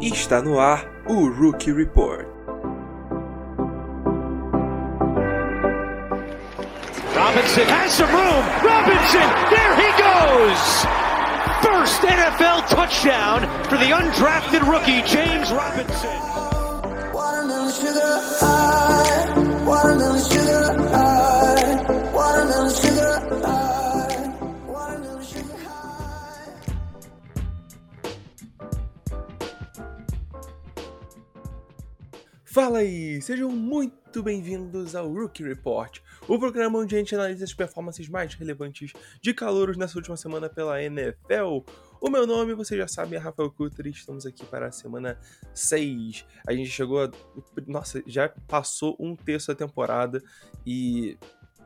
Está no ar o Rookie Report. Robinson has some room. Robinson, there he goes. First NFL touchdown for the undrafted rookie James Robinson. Fala aí, sejam muito bem-vindos ao Rookie Report, o programa onde a gente analisa as performances mais relevantes de calouros nessa última semana pela NFL. O meu nome, você já sabe, é Rafael Cutter e estamos aqui para a semana 6. A gente chegou a. Nossa, já passou um terço da temporada e,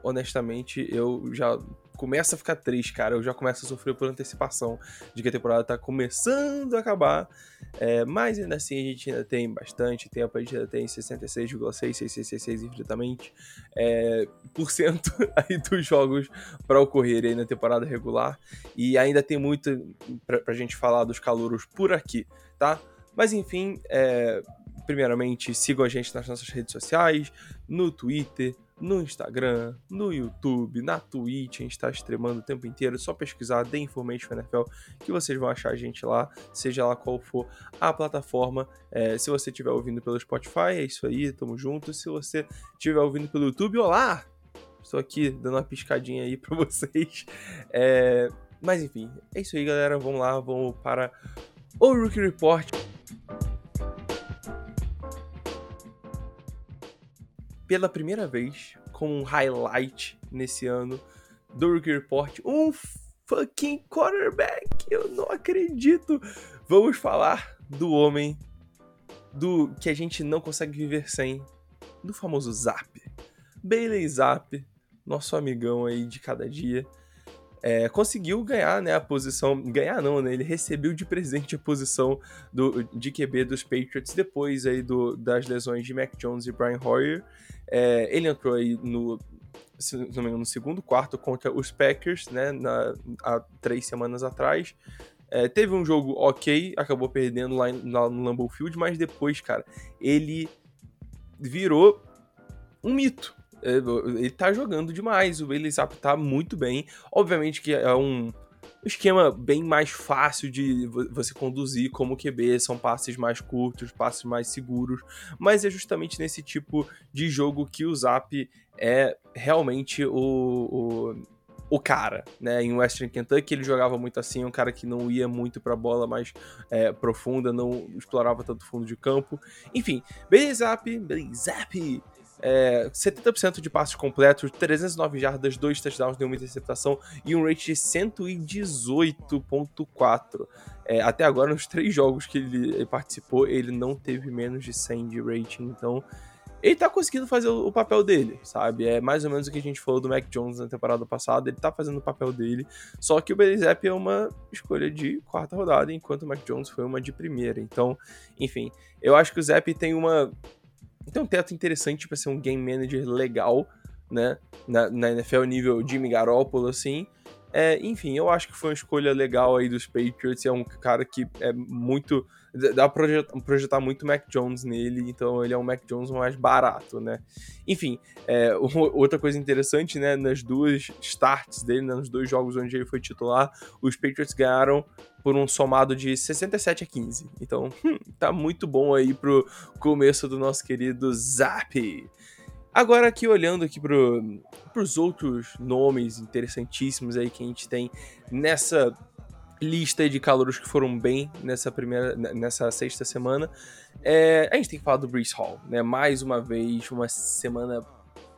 honestamente, eu já começo a ficar triste, cara. Eu já começo a sofrer por antecipação de que a temporada tá começando a acabar. É, mas ainda assim a gente ainda tem bastante tempo, a gente ainda tem 66,66666 infinitamente é, por cento aí dos jogos para ocorrer aí na temporada regular e ainda tem muito pra, pra gente falar dos calouros por aqui, tá? Mas enfim, é, primeiramente sigam a gente nas nossas redes sociais, no Twitter, no Instagram, no YouTube, na Twitch, a gente está streamando o tempo inteiro, é só pesquisar The Information NFL que vocês vão achar a gente lá, seja lá qual for a plataforma. É, se você estiver ouvindo pelo Spotify, é isso aí, tamo junto. Se você estiver ouvindo pelo YouTube, olá! Estou aqui dando uma piscadinha aí para vocês. É, mas enfim, é isso aí, galera. Vamos lá, vamos para o Rookie Report. Pela primeira vez com um highlight nesse ano do Rookie Report, um fucking quarterback. Eu não acredito. Vamos falar do homem do que a gente não consegue viver sem, do famoso Zap. Bailey Zap, nosso amigão aí de cada dia. É, conseguiu ganhar né, a posição. Ganhar não, né? Ele recebeu de presente a posição do, de QB dos Patriots depois aí do, das lesões de Mac Jones e Brian Hoyer. É, ele entrou aí no, engano, no segundo quarto contra os Packers, né? Na, há três semanas atrás. É, teve um jogo ok, acabou perdendo lá, em, lá no Lambeau Field, mas depois, cara, ele virou um mito ele tá jogando demais, o Bailey Zapp tá muito bem. Obviamente que é um esquema bem mais fácil de você conduzir como QB, são passes mais curtos, passes mais seguros, mas é justamente nesse tipo de jogo que o Zap é realmente o, o, o cara, né? Em Western Kentucky ele jogava muito assim, um cara que não ia muito pra bola mais é, profunda, não explorava tanto fundo de campo. Enfim, Bailey Zapp, Bailey Zapp é, 70% de passes completos, 309 jardas, 2 touchdowns, nenhuma interceptação e um rate de 118.4. É, até agora, nos três jogos que ele participou, ele não teve menos de 100 de rating, então ele tá conseguindo fazer o papel dele, sabe? É mais ou menos o que a gente falou do Mac Jones na temporada passada, ele tá fazendo o papel dele, só que o Belizep é uma escolha de quarta rodada, enquanto o Mac Jones foi uma de primeira. Então, enfim, eu acho que o Zep tem uma tem um teto interessante para ser um game manager legal, né? Na, na NFL nível Jimmy Garoppolo, assim. É, enfim, eu acho que foi uma escolha legal aí dos Patriots. É um cara que é muito. Dá pra projetar, projetar muito Mac Jones nele, então ele é um Mac Jones mais barato, né? Enfim, é, outra coisa interessante, né? Nas duas starts dele, né, nos dois jogos onde ele foi titular, os Patriots ganharam por um somado de 67 a 15. Então, hum, tá muito bom aí pro começo do nosso querido Zap. Agora aqui olhando aqui pro, pros outros nomes interessantíssimos aí que a gente tem nessa lista de calouros que foram bem nessa primeira, nessa sexta semana, é, a gente tem que falar do Brees Hall, né? Mais uma vez, uma semana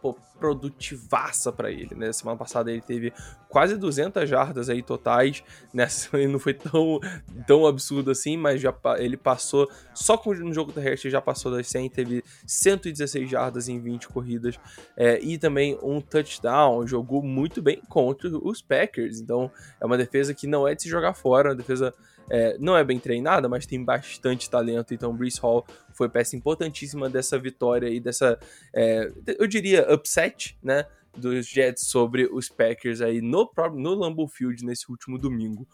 pô, produtivaça para ele, né? Semana passada ele teve quase 200 jardas aí totais, nessa né? não foi tão, tão absurdo assim, mas já ele passou, só no jogo terrestre já passou das 100, teve 116 jardas em 20 corridas é, e também um touchdown, jogou muito bem contra os Packers, então é uma defesa que não é de se jogar fora, uma defesa é, não é bem treinada, mas tem bastante talento. Então, Brees Hall foi peça importantíssima dessa vitória e dessa, é, eu diria, upset, né? dos Jets sobre os Packers aí no, no Lambeau Field nesse último domingo.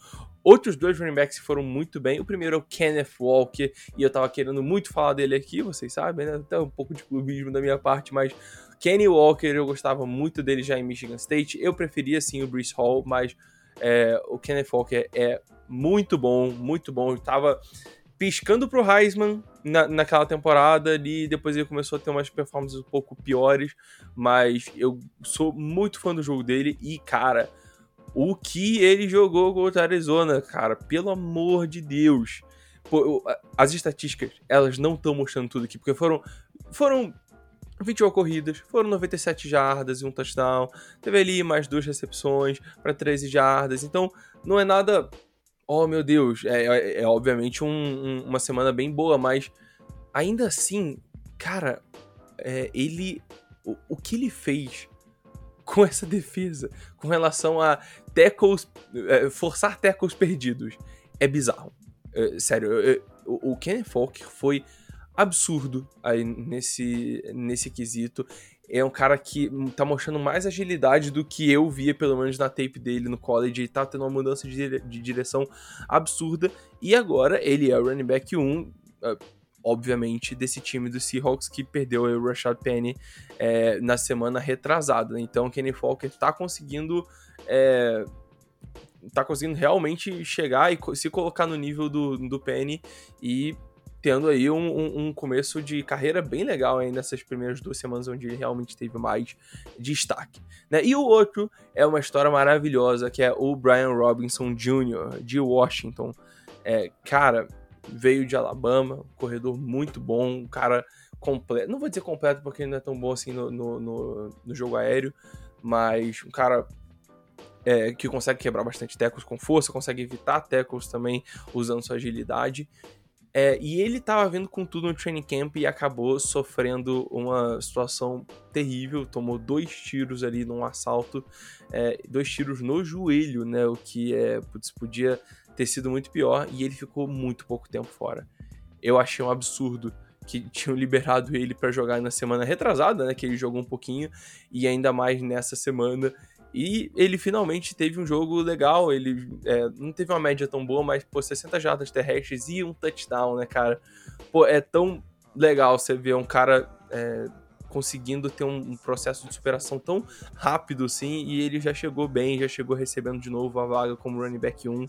Outros dois running backs foram muito bem. O primeiro é o Kenneth Walker, e eu tava querendo muito falar dele aqui, vocês sabem, né? Até um pouco de clubismo da minha parte, mas Kenny Walker, eu gostava muito dele já em Michigan State. Eu preferia sim o Brees Hall, mas é, o Kenneth Walker é muito bom, muito bom. Eu tava piscando pro Heisman na, naquela temporada ali, depois ele começou a ter umas performances um pouco piores, mas eu sou muito fã do jogo dele e, cara, o que ele jogou contra a Arizona, cara, pelo amor de Deus. Pô, as estatísticas, elas não estão mostrando tudo aqui, porque foram foram 21 corridas, foram 97 jardas e um touchdown. Teve ali mais duas recepções para 13 jardas. Então, não é nada oh meu Deus, é, é, é obviamente um, um, uma semana bem boa, mas ainda assim, cara, é, ele. O, o, que ele fez com essa defesa, com relação a tackles, é, forçar tackles perdidos, é bizarro. É, sério, o, o Kenny Falk foi absurdo aí nesse, nesse quesito é um cara que tá mostrando mais agilidade do que eu via, pelo menos na tape dele no college. Ele tá tendo uma mudança de, de direção absurda. E agora ele é o running back 1, ah, obviamente, desse time do Seahawks que perdeu o Rashad Penny é, na semana retrasada. Então, Kenny Falker tá conseguindo. É, tá conseguindo realmente chegar e se colocar no nível do, do Penny e tendo aí um, um, um, começo de carreira bem legal aí nessas primeiras duas semanas onde ele realmente teve mais destaque. Né? E o outro é uma história maravilhosa que é o Brian Robinson Jr. de Washington. É, cara, veio de Alabama, corredor muito bom, um cara completo. Não vou dizer completo porque ele não é tão bom assim no, no, no, no jogo aéreo, mas um cara é, que consegue quebrar bastante tecos com força, consegue evitar tecos também usando sua agilidade. É, e ele tava vindo com tudo no training camp e acabou sofrendo uma situação terrível. Tomou dois tiros ali num assalto, é, dois tiros no joelho, né? O que é, putz, podia ter sido muito pior. E ele ficou muito pouco tempo fora. Eu achei um absurdo que tinham liberado ele para jogar na semana retrasada, né? Que ele jogou um pouquinho, e ainda mais nessa semana. E ele finalmente teve um jogo legal. Ele é, não teve uma média tão boa, mas, pô, 60 jardas terrestres e um touchdown, né, cara? Pô, é tão legal você ver um cara é, conseguindo ter um, processo de superação tão rápido assim, e ele já chegou bem, já chegou recebendo de novo a vaga como running back 1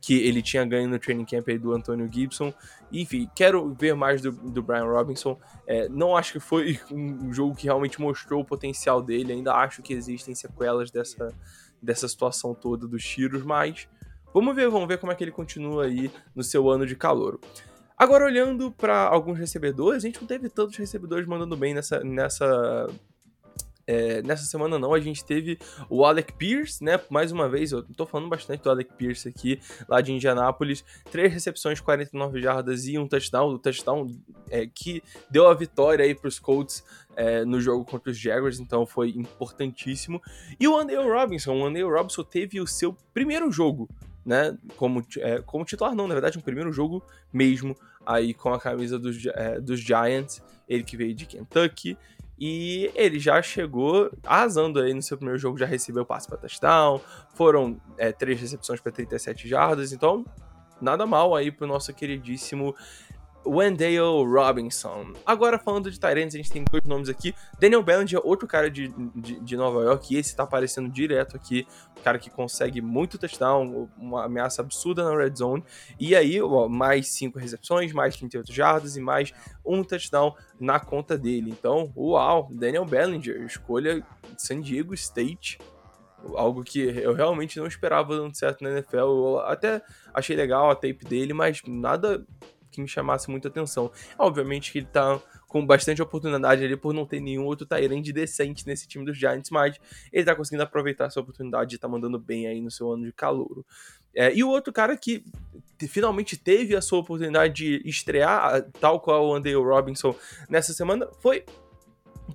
que ele tinha ganho no training camp aí do Antonio Gibson. Enfim, quero ver mais do, do Brian Robinson. É, não acho que foi um jogo que realmente mostrou o potencial dele, ainda acho que existem sequelas dessa, dessa situação toda dos tiros, mas vamos ver, vamos ver como é que ele continua aí no seu ano de calor. Agora, olhando para alguns recebedores, a gente não teve tantos recebedores mandando bem nessa, nessa é, nessa semana não, a gente teve o Alec Pierce, né? Mais uma vez, eu tô falando bastante do Alec Pierce aqui, lá de Indianápolis. Três recepções, 49 jardas e um touchdown. O touchdown é, que deu a vitória aí pros Colts é, no jogo contra os Jaguars, então foi importantíssimo. E o Andale Robinson, o Andale Robinson teve o seu primeiro jogo, né? Como, é, como titular, não, na verdade, um primeiro jogo mesmo, aí com a camisa dos, é, dos Giants, ele que veio de Kentucky. E ele já chegou arrasando aí no seu primeiro jogo, já recebeu passe para touchdown, foram é, três recepções para 37 jardas, então nada mal aí pro nosso queridíssimo Wendell Robinson. Agora, falando de Tyrants, a gente tem dois nomes aqui. Daniel Bellinger, outro cara de, de, de, Nova York, e esse tá aparecendo direto aqui. Um cara que consegue muito touchdown, uma ameaça absurda na red zone. E aí, ó, mais cinco recepções, mais 38 jardas e mais um touchdown na conta dele. Então, uau, Daniel Bellinger, escolha San Diego State algo que eu realmente não esperava dando certo na NFL. Eu até achei legal a tape dele, mas nada que me chamasse muita atenção. Obviamente que ele tá com bastante oportunidade ali por não ter nenhum outro Tyrande decente nesse time dos Giants, mas ele tá conseguindo aproveitar essa oportunidade e tá mandando bem aí no seu ano de calouro. É, e o outro cara que finalmente teve a sua oportunidade de estrear, tal qual o Andale Robinson nessa semana, foi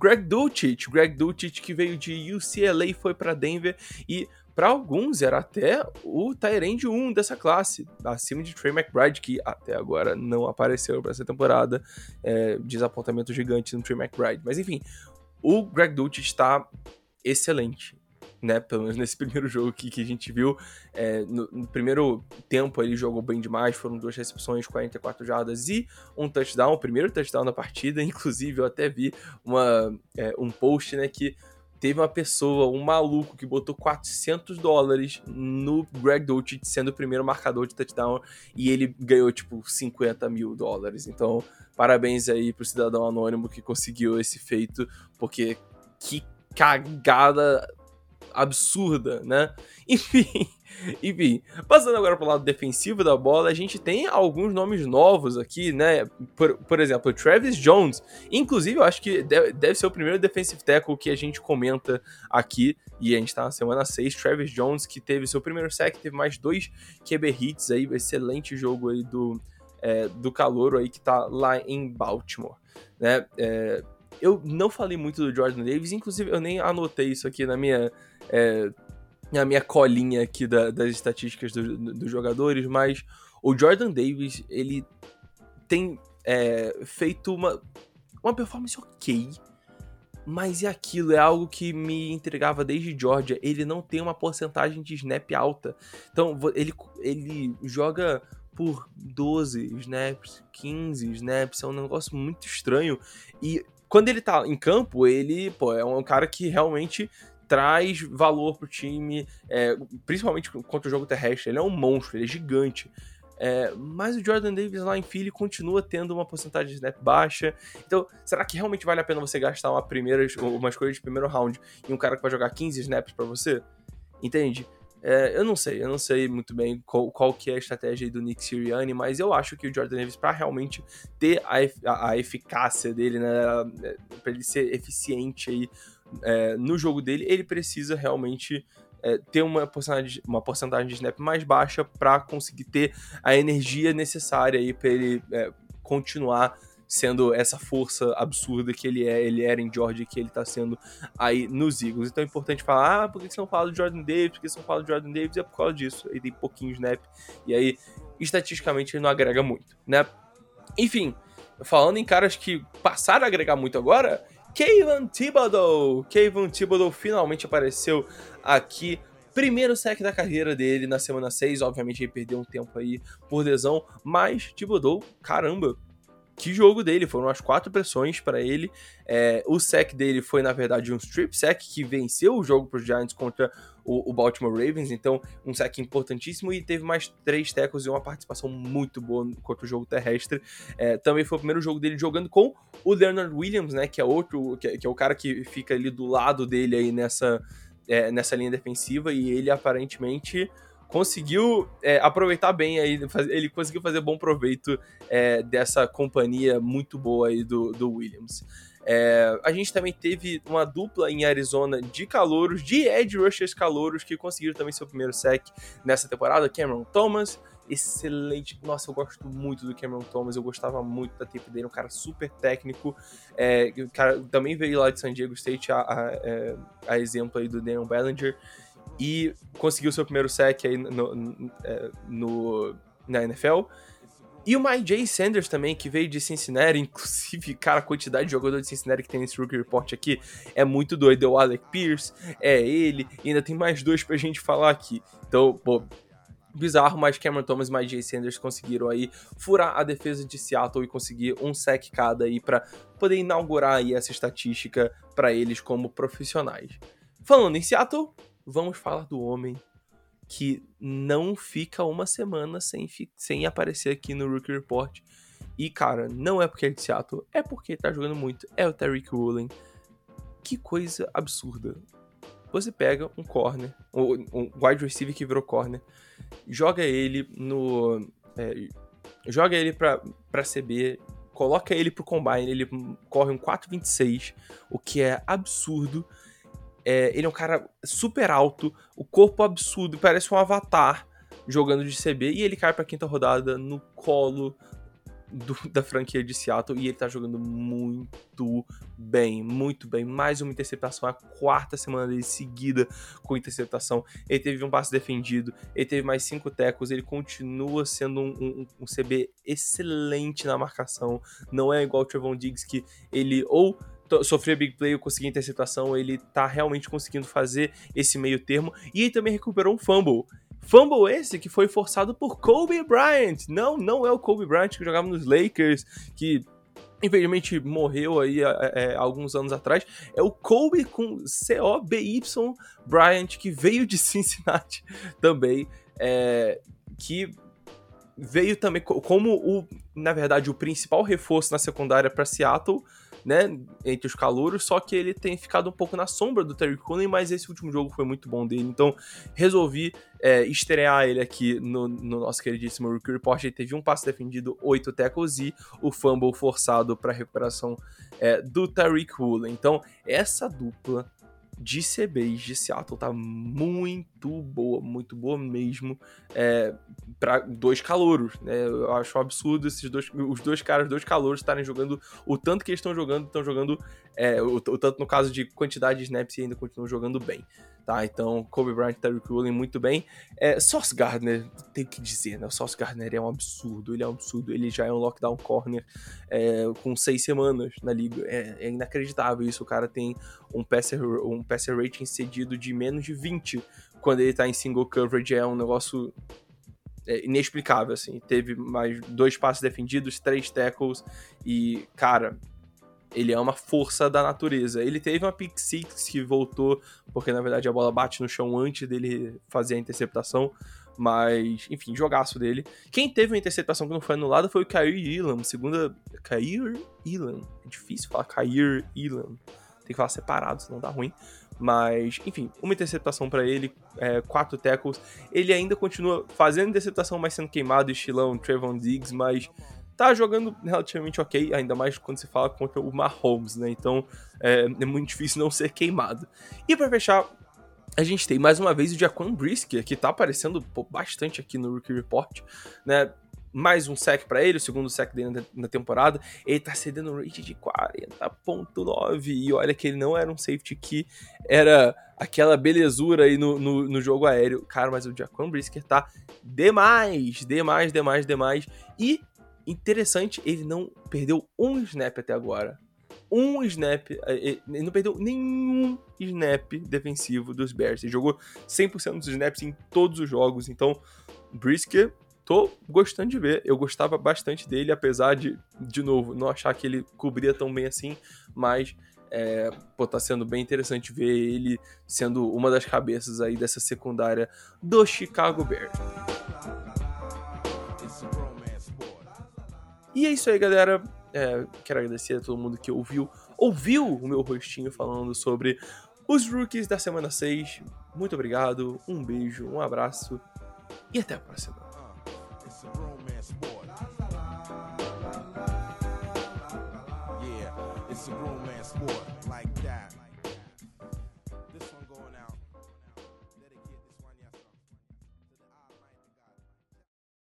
Greg Dulcich. Greg Dulcich que veio de UCLA, foi para Denver e para alguns era até o Tyrande 1 dessa classe, acima de Trey McBride, que até agora não apareceu para essa temporada. É, desapontamento gigante no Trey McBride. Mas enfim, o Greg Dulcich está excelente. Né, pelo menos nesse primeiro jogo que, que a gente viu. É, no, no, primeiro tempo ele jogou bem demais, foram duas recepções, 44 jardas e um touchdown, o primeiro touchdown da partida. Inclusive, eu até vi uma, é, um post né, que teve uma pessoa, um maluco, que botou 400 dólares no Greg Dulcich sendo o primeiro marcador de touchdown e ele ganhou, tipo, 50 mil dólares. Então, parabéns aí pro cidadão anônimo que conseguiu esse feito, porque que cagada absurda, né? Enfim, enfim, passando agora pro lado defensivo da bola, a gente tem alguns nomes novos aqui, né? Por, por exemplo, Travis Jones. Inclusive, eu acho que deve, ser o primeiro defensive tackle que a gente comenta aqui. E a gente tá na semana 6. Travis Jones, que teve seu primeiro sack, teve mais dois QB hits aí. Excelente jogo aí do, é, do Calouro aí que tá lá em Baltimore, né? É, eu não falei muito do Jordan Davis, inclusive eu nem anotei isso aqui na minha é, a minha colinha aqui da, das estatísticas do, do, dos jogadores, mas o Jordan Davis, ele tem é, feito uma, uma performance ok, mas é aquilo, é algo que me entregava desde Georgia. Ele não tem uma porcentagem de snap alta. Então, ele, ele joga por 12 snaps, 15 snaps, é um negócio muito estranho. E quando ele tá em campo, ele, pô, é um cara que realmente traz valor pro time, é, principalmente contra o jogo terrestre. Ele é um monstro, ele é gigante. É, mas o Jordan Davis lá em Philly continua tendo uma porcentagem de snap baixa. Então, será que realmente vale a pena você gastar uma primeira, uma escolha de primeiro round em um cara que vai jogar 15 snaps para você? Entende? É, eu não sei, eu não sei muito bem qual, qual que é a estratégia do Nick Sirianni, mas eu acho que o Jordan Davis, para realmente ter a, a, eficácia dele, né, para ele ser eficiente aí é, no jogo dele, ele precisa realmente é, ter uma porcentagem, uma porcentagem de snap mais baixa para conseguir ter a energia necessária aí para ele é, continuar sendo essa força absurda que ele é, ele era em Georgia que ele tá sendo aí nos Eagles. Então é importante falar, ah, por que você não fala do Jordan Davis? Por que você não fala do Jordan Davis? É por causa disso. Ele tem pouquinho snap e aí, estatisticamente, ele não agrega muito, né? Enfim, falando em caras que passaram a agregar muito agora, Kayvon Thibodeau. Kayvon Thibodeau finalmente apareceu aqui. Primeiro sec da carreira dele na semana 6. Obviamente ele perdeu um tempo aí por lesão. Mas Thibodeau, caramba, que jogo dele, foram as quatro pressões para ele. É, o sec dele foi, na verdade, um strip sec que venceu o jogo para os Giants contra o, o, Baltimore Ravens, então um sec importantíssimo e teve mais três tackles e uma participação muito boa contra o jogo terrestre. É, também foi o primeiro jogo dele jogando com o Leonard Williams, né, que é outro, que, que é o cara que fica ali do lado dele aí nessa, é, nessa linha defensiva e ele aparentemente conseguiu é, aproveitar bem aí, ele conseguiu fazer bom proveito é, dessa companhia muito boa aí do, do Williams. É, a gente também teve uma dupla em Arizona de calouros, de edge rushers calouros, que conseguiram também seu primeiro sec nessa temporada. Cameron Thomas, excelente. Nossa, eu gosto muito do Cameron Thomas, eu gostava muito da tape dele, um cara super técnico. É, cara também veio lá de San Diego State, a, a, é, a exemplo aí do Daniel Bellinger e conseguiu seu primeiro sec aí no, no, é, no, na NFL. E o MyJ Sanders também, que veio de Cincinnati, inclusive, cara, a quantidade de jogador de Cincinnati que tem nesse Rookie Report aqui é muito doido. É o Alec Pierce, é ele, e ainda tem mais dois pra gente falar aqui. Então, pô, bizarro, mas Cameron Thomas e MyJ Sanders conseguiram aí furar a defesa de Seattle e conseguir um sec cada aí para poder inaugurar aí essa estatística para eles como profissionais. Falando em Seattle, vamos falar do homem que não fica uma semana sem, sem aparecer aqui no Rookie Report. E, cara, não é porque é de Seattle, é porque tá jogando muito. É o Tariq Woolen. Que coisa absurda. Você pega um corner, um wide receiver que virou corner, joga ele no. É, joga ele pra, pra CB, coloca ele pro combine, ele corre um 4,26, o que é absurdo. É, ele é um cara super alto, o corpo absurdo, parece um avatar jogando de CB, e ele cai pra quinta rodada no colo do, da franquia de Seattle e ele tá jogando muito bem, muito bem. Mais uma interceptação, a quarta semana dele seguida com interceptação. Ele teve um passe defendido, ele teve mais cinco tecos, ele continua sendo um, um, um, CB excelente na marcação. Não é igual o Trevon Diggs que ele ou sofria big play, conseguia interceptação, ele tá realmente conseguindo fazer esse meio termo. E ele também recuperou um fumble. Fumble esse que foi forçado por Kobe Bryant. Não, não é o Kobe Bryant que jogava nos Lakers, que infelizmente morreu aí é, é, alguns anos atrás, é o Kobe com C-O-B-Y Bryant, que veio de Cincinnati também, é, que veio também como o, na verdade, o principal reforço na secundária para Seattle, né, entre os calouros, só que ele tem ficado um pouco na sombra do Terry Cooley, mas esse último jogo foi muito bom dele, então resolvi é, estrear ele aqui no, no, nosso queridíssimo Rookie Report. Ele teve um passe defendido, oito tackles e o fumble forçado para recuperação é, do Tariq Woolen. Então, essa dupla de CBs de Seattle tá muito boa, muito boa mesmo é, para dois calouros, né? Eu acho um absurdo esses dois, os dois caras, dois calouros estarem jogando o tanto que eles estão jogando, estão jogando é, o, o, tanto no caso de quantidade de snaps e ainda continuam jogando bem tá? Então, Kobe Bryant e Tyreek muito bem. É, Sauce Gardner, tem que dizer, né? O Sauce Gardner é um absurdo, ele é um absurdo. Ele já é um lockdown corner é, com seis semanas na liga. É, é, inacreditável isso. O cara tem um passer, um passer rating cedido de menos de 20 quando ele tá em single coverage. É um negócio é, inexplicável, assim. Teve mais dois passes defendidos, três tackles e, cara, ele é uma força da natureza. Ele teve uma pick six que voltou, porque na verdade a bola bate no chão antes dele fazer a interceptação. Mas, enfim, jogaço dele. Quem teve uma interceptação que não foi anulada foi o Kair Elam, segunda. Kair Elam. É difícil falar Kair Elam. Tem que falar separado, senão dá ruim. Mas, enfim, uma interceptação para ele, é, quatro tackles. Ele ainda continua fazendo interceptação, mas sendo queimado, estilão Trevon Diggs, mas tá jogando relativamente ok, ainda mais quando se fala contra o Mahomes, né? Então é, é muito difícil não ser queimado. E para fechar, a gente tem mais uma vez o Jaquan Brisker, que tá aparecendo pô, bastante aqui no Rookie Report, né? Mais um sec para ele, o segundo sec dele na temporada. Ele tá cedendo um rate de 40.9. E olha que ele não era um safety que era aquela belezura aí no, no, no jogo aéreo. Cara, mas o Jaquan Brisker tá demais, demais, demais, demais. E Interessante, ele não perdeu um snap até agora. Um snap, é, é, ele não perdeu nenhum snap defensivo dos Bears. Ele jogou 100% dos snaps em todos os jogos. Então, Brisker, tô gostando de ver. Eu gostava bastante dele, apesar de, de novo, não achar que ele cobria tão bem assim. Mas é, pô, tá sendo bem interessante ver ele sendo uma das cabeças aí dessa secundária do Chicago Bears. E é isso aí, galera. É, quero agradecer a todo mundo que ouviu, ouviu o meu rostinho falando sobre os rookies da semana 6. Muito obrigado, um beijo, um abraço e até a próxima.